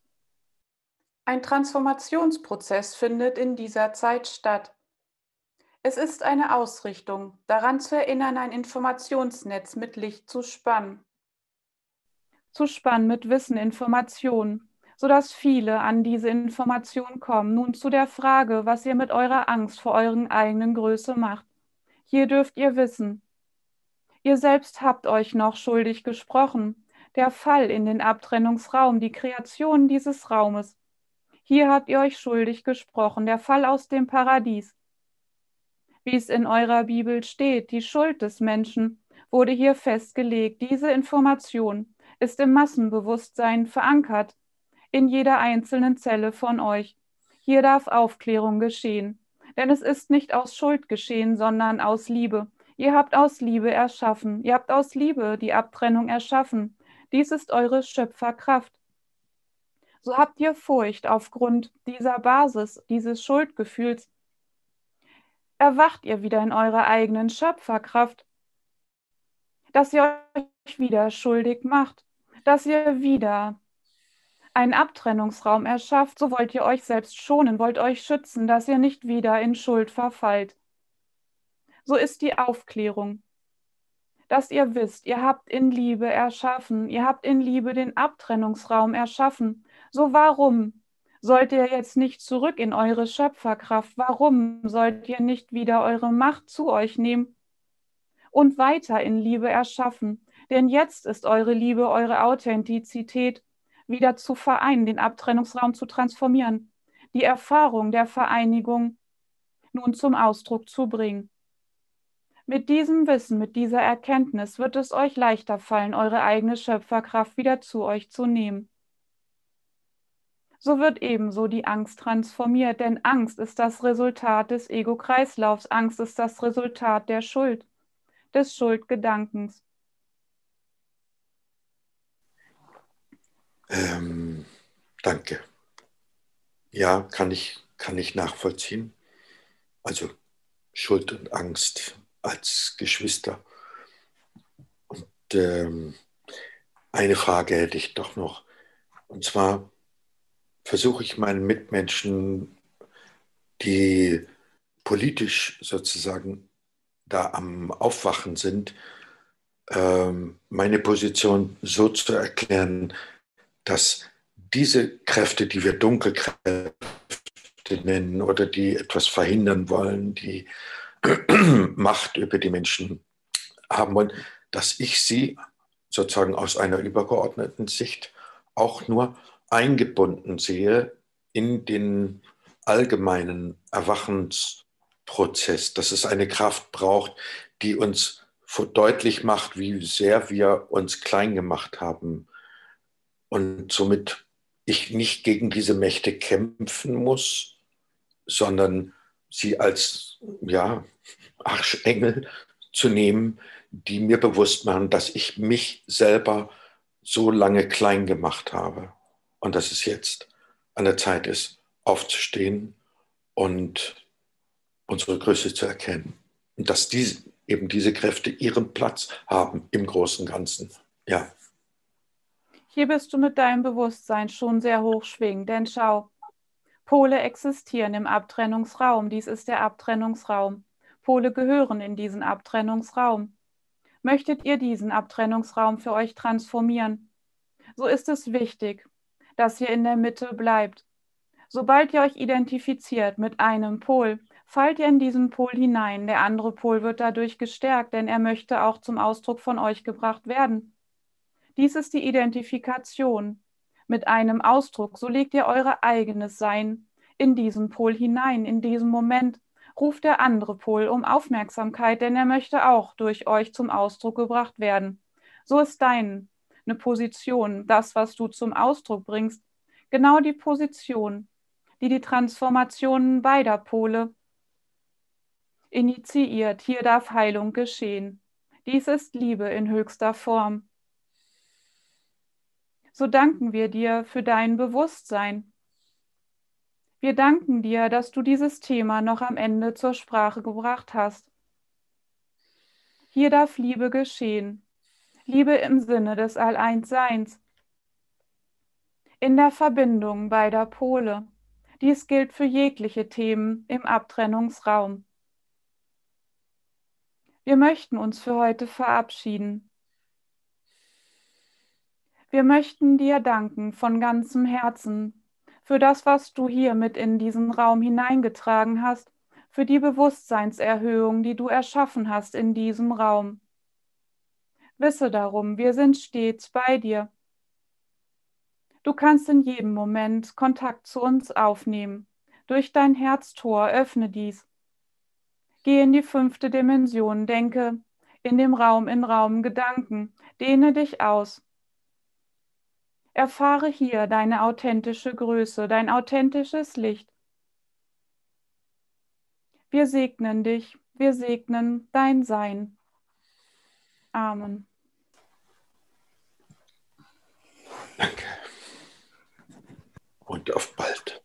Ein Transformationsprozess findet in dieser Zeit statt. Es ist eine Ausrichtung, daran zu erinnern, ein Informationsnetz mit Licht zu spannen. Zu spannen mit Wissen, Informationen, sodass viele an diese Information kommen. Nun zu der Frage, was ihr mit eurer Angst vor euren eigenen Größe macht. Hier dürft ihr wissen, ihr selbst habt euch noch schuldig gesprochen. Der Fall in den Abtrennungsraum, die Kreation dieses Raumes. Hier habt ihr euch schuldig gesprochen, der Fall aus dem Paradies wie es in eurer Bibel steht. Die Schuld des Menschen wurde hier festgelegt. Diese Information ist im Massenbewusstsein verankert, in jeder einzelnen Zelle von euch. Hier darf Aufklärung geschehen. Denn es ist nicht aus Schuld geschehen, sondern aus Liebe. Ihr habt aus Liebe erschaffen. Ihr habt aus Liebe die Abtrennung erschaffen. Dies ist eure Schöpferkraft. So habt ihr Furcht aufgrund dieser Basis, dieses Schuldgefühls erwacht ihr wieder in eurer eigenen Schöpferkraft, dass ihr euch wieder schuldig macht, dass ihr wieder einen Abtrennungsraum erschafft, so wollt ihr euch selbst schonen, wollt euch schützen, dass ihr nicht wieder in Schuld verfallt. So ist die Aufklärung, dass ihr wisst, ihr habt in Liebe erschaffen, ihr habt in Liebe den Abtrennungsraum erschaffen. So warum Sollt ihr jetzt nicht zurück in eure Schöpferkraft? Warum sollt ihr nicht wieder eure Macht zu euch nehmen und weiter in Liebe erschaffen? Denn jetzt ist eure Liebe, eure Authentizität wieder zu vereinen, den Abtrennungsraum zu transformieren, die Erfahrung der Vereinigung nun zum Ausdruck zu bringen. Mit diesem Wissen, mit dieser Erkenntnis wird es euch leichter fallen, eure eigene Schöpferkraft wieder zu euch zu nehmen so wird ebenso die Angst transformiert, denn Angst ist das Resultat des Ego-Kreislaufs, Angst ist das Resultat der Schuld, des Schuldgedankens. Ähm, danke. Ja, kann ich, kann ich nachvollziehen. Also Schuld und Angst als Geschwister. Und ähm, eine Frage hätte ich doch noch. Und zwar versuche ich meinen Mitmenschen, die politisch sozusagen da am Aufwachen sind, ähm, meine Position so zu erklären, dass diese Kräfte, die wir Dunkelkräfte nennen oder die etwas verhindern wollen, die Macht über die Menschen haben wollen, dass ich sie sozusagen aus einer übergeordneten Sicht auch nur eingebunden sehe in den allgemeinen Erwachensprozess, dass es eine Kraft braucht, die uns deutlich macht, wie sehr wir uns klein gemacht haben und somit ich nicht gegen diese Mächte kämpfen muss, sondern sie als ja, Arschengel zu nehmen, die mir bewusst machen, dass ich mich selber so lange klein gemacht habe und dass es jetzt an der Zeit ist, aufzustehen und unsere Größe zu erkennen. Und dass diese, eben diese Kräfte ihren Platz haben im großen Ganzen. Ja. Hier bist du mit deinem Bewusstsein schon sehr hoch schwingend, denn schau, Pole existieren im Abtrennungsraum. Dies ist der Abtrennungsraum. Pole gehören in diesen Abtrennungsraum. Möchtet ihr diesen Abtrennungsraum für euch transformieren? So ist es wichtig, dass ihr in der Mitte bleibt. Sobald ihr euch identifiziert mit einem Pol, fallt ihr in diesen Pol hinein. Der andere Pol wird dadurch gestärkt, denn er möchte auch zum Ausdruck von euch gebracht werden. Dies ist die Identifikation mit einem Ausdruck, so legt ihr eure eigenes Sein in diesen Pol hinein. In diesem Moment ruft der andere Pol um Aufmerksamkeit, denn er möchte auch durch euch zum Ausdruck gebracht werden. So ist deine Position, das, was du zum Ausdruck bringst, genau die Position, die die Transformationen beider Pole initiiert. Hier darf Heilung geschehen. Dies ist Liebe in höchster Form so danken wir dir für dein Bewusstsein. Wir danken dir, dass du dieses Thema noch am Ende zur Sprache gebracht hast. Hier darf Liebe geschehen, Liebe im Sinne des Alleinsseins, in der Verbindung beider Pole. Dies gilt für jegliche Themen im Abtrennungsraum. Wir möchten uns für heute verabschieden. Wir möchten dir danken von ganzem Herzen für das, was du hier mit in diesen Raum hineingetragen hast, für die Bewusstseinserhöhung, die du erschaffen hast in diesem Raum. Wisse darum, wir sind stets bei dir. Du kannst in jedem Moment Kontakt zu uns aufnehmen. Durch dein Herztor öffne dies. Geh in die fünfte Dimension, denke in dem Raum in Raum Gedanken, dehne dich aus Erfahre hier deine authentische Größe, dein authentisches Licht. Wir segnen dich, wir segnen dein Sein. Amen. Danke. Und auf bald.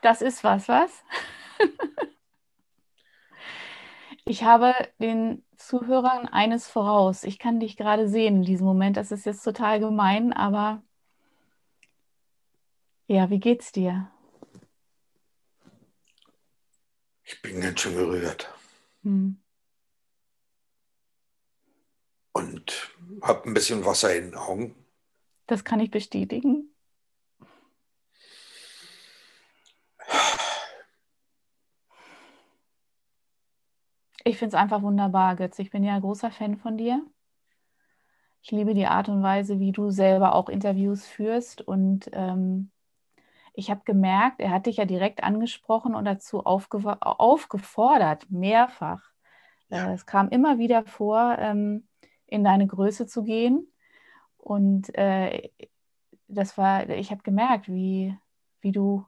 Das ist was, was? Ich habe den Zuhörern eines voraus. Ich kann dich gerade sehen in diesem Moment. Das ist jetzt total gemein, aber ja, wie geht's dir? Ich bin ganz schön gerührt. Hm. Und habe ein bisschen Wasser in den Augen. Das kann ich bestätigen. Ich finde es einfach wunderbar, Götz. Ich bin ja ein großer Fan von dir. Ich liebe die Art und Weise, wie du selber auch Interviews führst. Und ähm, ich habe gemerkt, er hat dich ja direkt angesprochen und dazu aufge aufgefordert, mehrfach. Ja. Äh, es kam immer wieder vor, ähm, in deine Größe zu gehen. Und äh, das war, ich habe gemerkt, wie, wie du,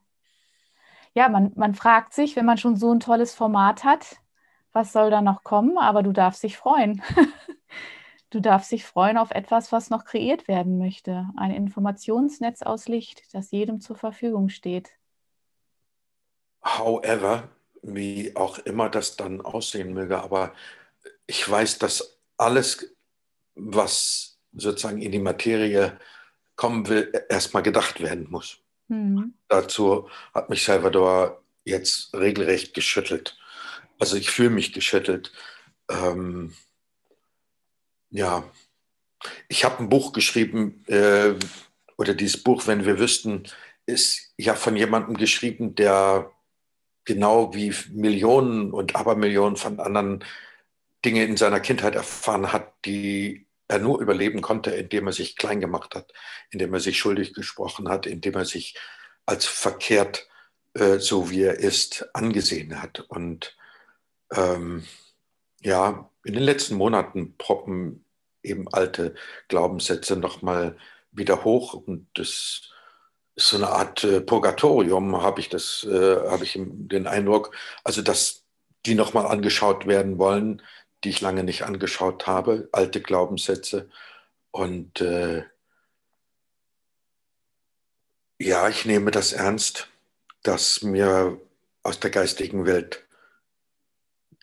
ja, man, man fragt sich, wenn man schon so ein tolles Format hat, was soll da noch kommen, aber du darfst dich freuen. Du darfst dich freuen auf etwas, was noch kreiert werden möchte. Ein Informationsnetz aus Licht, das jedem zur Verfügung steht. However, wie auch immer das dann aussehen möge, aber ich weiß, dass alles, was sozusagen in die Materie kommen will, erstmal gedacht werden muss. Mhm. Dazu hat mich Salvador jetzt regelrecht geschüttelt. Also ich fühle mich geschüttelt. Ähm, ja, ich habe ein Buch geschrieben, äh, oder dieses Buch, wenn wir wüssten, ist ja von jemandem geschrieben, der genau wie Millionen und Abermillionen von anderen Dinge in seiner Kindheit erfahren hat, die er nur überleben konnte, indem er sich klein gemacht hat, indem er sich schuldig gesprochen hat, indem er sich als verkehrt, äh, so wie er ist, angesehen hat. Und ähm, ja, in den letzten Monaten poppen eben alte Glaubenssätze nochmal wieder hoch und das ist so eine Art äh, Purgatorium, habe ich das, äh, habe ich den Eindruck, also dass die nochmal angeschaut werden wollen, die ich lange nicht angeschaut habe, alte Glaubenssätze. Und äh, ja, ich nehme das ernst, dass mir aus der geistigen Welt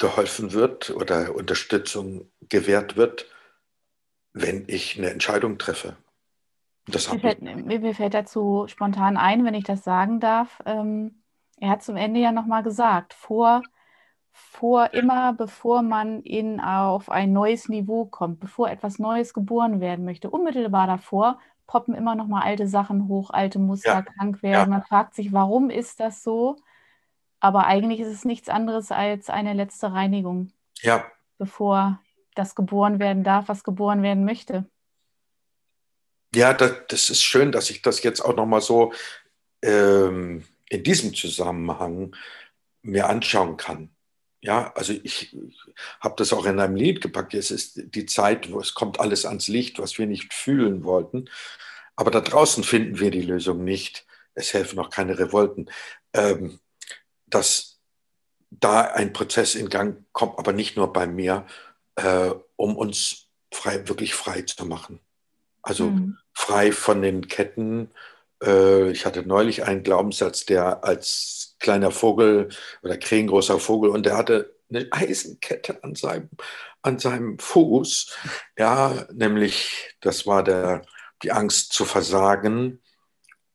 geholfen wird oder Unterstützung gewährt wird, wenn ich eine Entscheidung treffe. Das mir, fällt, mir, fällt, dazu spontan ein, wenn ich das sagen darf. Ähm, er hat zum Ende ja nochmal gesagt, vor, vor immer bevor man in, auf ein neues Niveau kommt, bevor etwas Neues geboren werden möchte, unmittelbar davor poppen immer nochmal alte Sachen hoch, alte Muster, ja. krank werden. Ja. Man fragt sich, warum ist das so? Aber eigentlich ist es nichts anderes als eine letzte Reinigung. Ja. Bevor das geboren werden darf, was geboren werden möchte. Ja, das, das ist schön, dass ich das jetzt auch nochmal so ähm, in diesem Zusammenhang mir anschauen kann. Ja, also ich, habe das auch in einem Lied gepackt. Es ist die Zeit, wo es kommt alles ans Licht, was wir nicht fühlen wollten. Aber da draußen finden wir die Lösung nicht. Es helfen auch keine Revolten. Ähm, dass da ein Prozess in Gang kommt, aber nicht nur bei mir, äh, um uns frei, wirklich frei zu machen. Also mhm. frei von den Ketten. Äh, ich hatte neulich einen Glaubenssatz, der als kleiner Vogel oder krähengroßer Vogel und der hatte eine Eisenkette an seinem, an seinem Fuß. Ja, nämlich, das war der, die Angst zu versagen.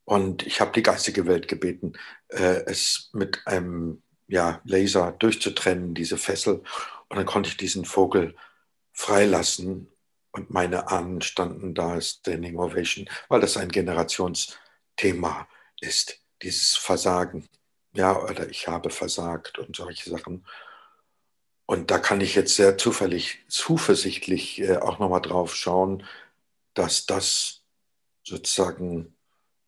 Und ich habe die geistige Welt gebeten, äh, es mit einem ja, Laser durchzutrennen, diese Fessel. Und dann konnte ich diesen Vogel freilassen und meine Ahnen standen da, Standing Ovation, weil das ein Generationsthema ist, dieses Versagen. Ja, oder ich habe versagt und solche Sachen. Und da kann ich jetzt sehr zufällig, zuversichtlich äh, auch nochmal drauf schauen, dass das sozusagen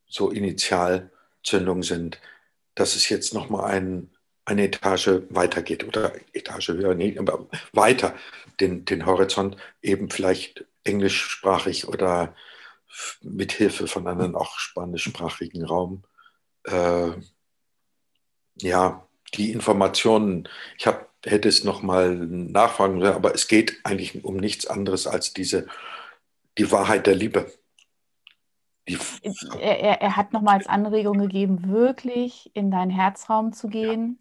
so Initialzündungen sind, dass es jetzt nochmal ein, eine Etage weitergeht oder Etage höher, nee, aber weiter den, den Horizont eben vielleicht englischsprachig oder mit Hilfe von einem auch spanischsprachigen Raum. Äh, ja, die Informationen, ich hab, hätte es nochmal nachfragen sollen, aber es geht eigentlich um nichts anderes als diese, die Wahrheit der Liebe. Die er, er hat nochmals Anregung gegeben, wirklich in deinen Herzraum zu gehen,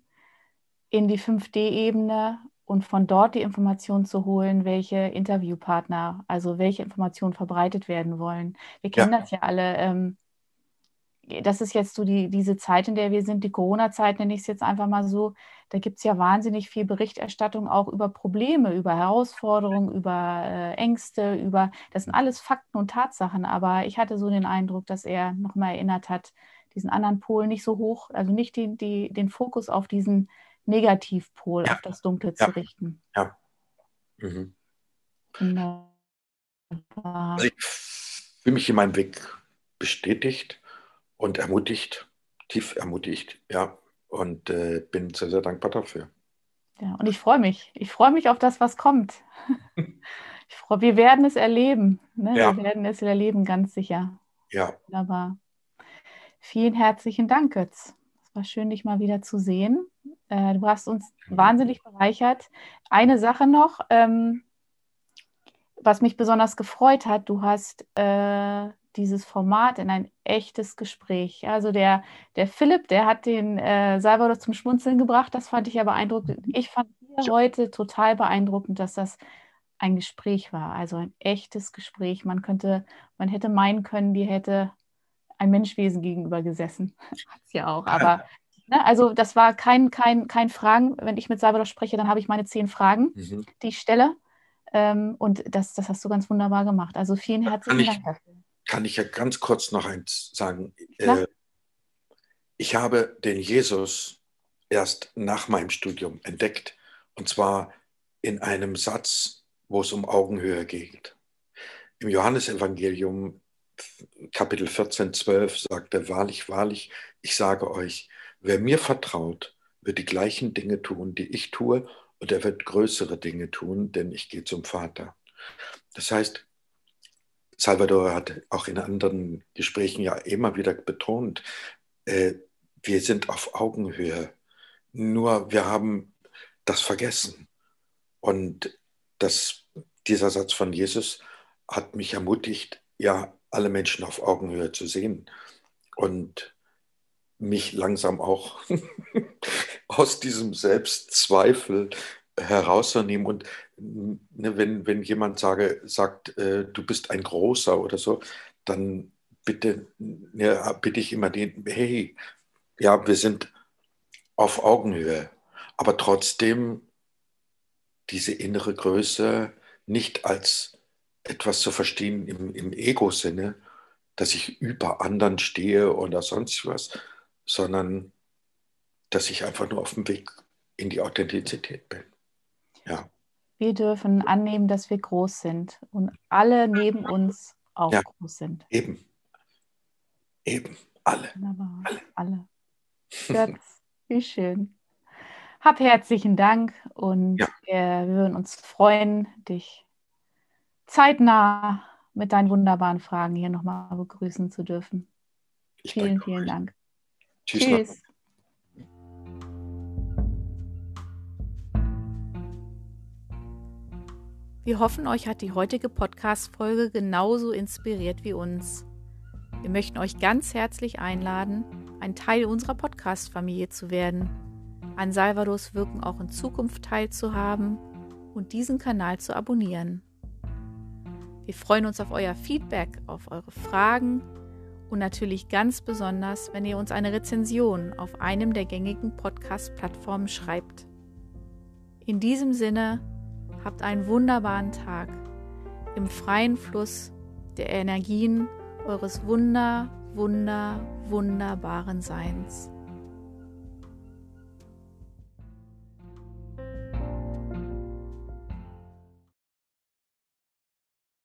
ja. in die 5D-Ebene und von dort die Informationen zu holen, welche Interviewpartner, also welche Informationen verbreitet werden wollen. Wir kennen ja. das ja alle. Ähm, das ist jetzt so die, diese Zeit, in der wir sind, die Corona-Zeit nenne ich es jetzt einfach mal so. Da gibt es ja wahnsinnig viel Berichterstattung auch über Probleme, über Herausforderungen, über äh, Ängste, über, das sind alles Fakten und Tatsachen. Aber ich hatte so den Eindruck, dass er nochmal erinnert hat, diesen anderen Pol nicht so hoch, also nicht die, die, den Fokus auf diesen Negativpol ja. auf das Dunkle ja. zu richten. Ja. Mhm. Also ich fühle mich in meinem Weg bestätigt und ermutigt, tief ermutigt, ja. Und äh, bin sehr, sehr dankbar dafür. Ja, und ich freue mich. Ich freue mich auf das, was kommt. ich freu, wir werden es erleben. Ne? Ja. Wir werden es erleben, ganz sicher. Ja. Wunderbar. Vielen herzlichen Dank, Götz. Es war schön, dich mal wieder zu sehen. Äh, du hast uns wahnsinnig bereichert. Eine Sache noch. Ähm, was mich besonders gefreut hat, du hast äh, dieses Format in ein echtes Gespräch. Also der, der Philipp, der hat den äh, Salvador zum Schmunzeln gebracht. Das fand ich ja beeindruckend. Ich fand hier heute total beeindruckend, dass das ein Gespräch war, also ein echtes Gespräch. Man könnte, man hätte meinen können, die hätte ein Menschwesen gegenüber gesessen. Hat sie ja auch. Aber ne, also das war kein, kein, kein Fragen. Wenn ich mit Salvador spreche, dann habe ich meine zehn Fragen, mhm. die ich stelle. Ähm, und das, das hast du ganz wunderbar gemacht. Also vielen herzlichen Dank dafür. Kann ich ja ganz kurz noch eins sagen. Äh, ich habe den Jesus erst nach meinem Studium entdeckt. Und zwar in einem Satz, wo es um Augenhöhe geht. Im Johannesevangelium Kapitel 14, 12 sagt er, wahrlich, wahrlich, ich sage euch, wer mir vertraut, wird die gleichen Dinge tun, die ich tue, und er wird größere Dinge tun, denn ich gehe zum Vater. Das heißt, Salvador hat auch in anderen Gesprächen ja immer wieder betont, äh, wir sind auf Augenhöhe. Nur wir haben das vergessen. Und das, dieser Satz von Jesus hat mich ermutigt, ja, alle Menschen auf Augenhöhe zu sehen und mich langsam auch aus diesem Selbstzweifel herauszunehmen. Und wenn, wenn jemand sage, sagt, äh, du bist ein Großer oder so, dann bitte, ja, bitte ich immer den, hey, ja, wir sind auf Augenhöhe, aber trotzdem diese innere Größe nicht als etwas zu verstehen im, im Ego-Sinne, dass ich über anderen stehe oder sonst was, sondern dass ich einfach nur auf dem Weg in die Authentizität bin. Ja. Wir dürfen annehmen, dass wir groß sind und alle neben uns auch ja, groß sind. Eben. Eben. Alle. Wunderbar. Alle. alle. Götz, wie schön. Hab herzlichen Dank und ja. wir würden uns freuen, dich zeitnah mit deinen wunderbaren Fragen hier nochmal begrüßen zu dürfen. Ich vielen, vielen. Dank. Tschüss. Tschüss. Wir hoffen, euch hat die heutige Podcast-Folge genauso inspiriert wie uns. Wir möchten euch ganz herzlich einladen, ein Teil unserer Podcast-Familie zu werden, an Salvadors Wirken auch in Zukunft teilzuhaben und diesen Kanal zu abonnieren. Wir freuen uns auf euer Feedback, auf eure Fragen und natürlich ganz besonders, wenn ihr uns eine Rezension auf einem der gängigen Podcast-Plattformen schreibt. In diesem Sinne, habt einen wunderbaren Tag im freien Fluss der Energien eures wunder, wunder, wunderbaren Seins.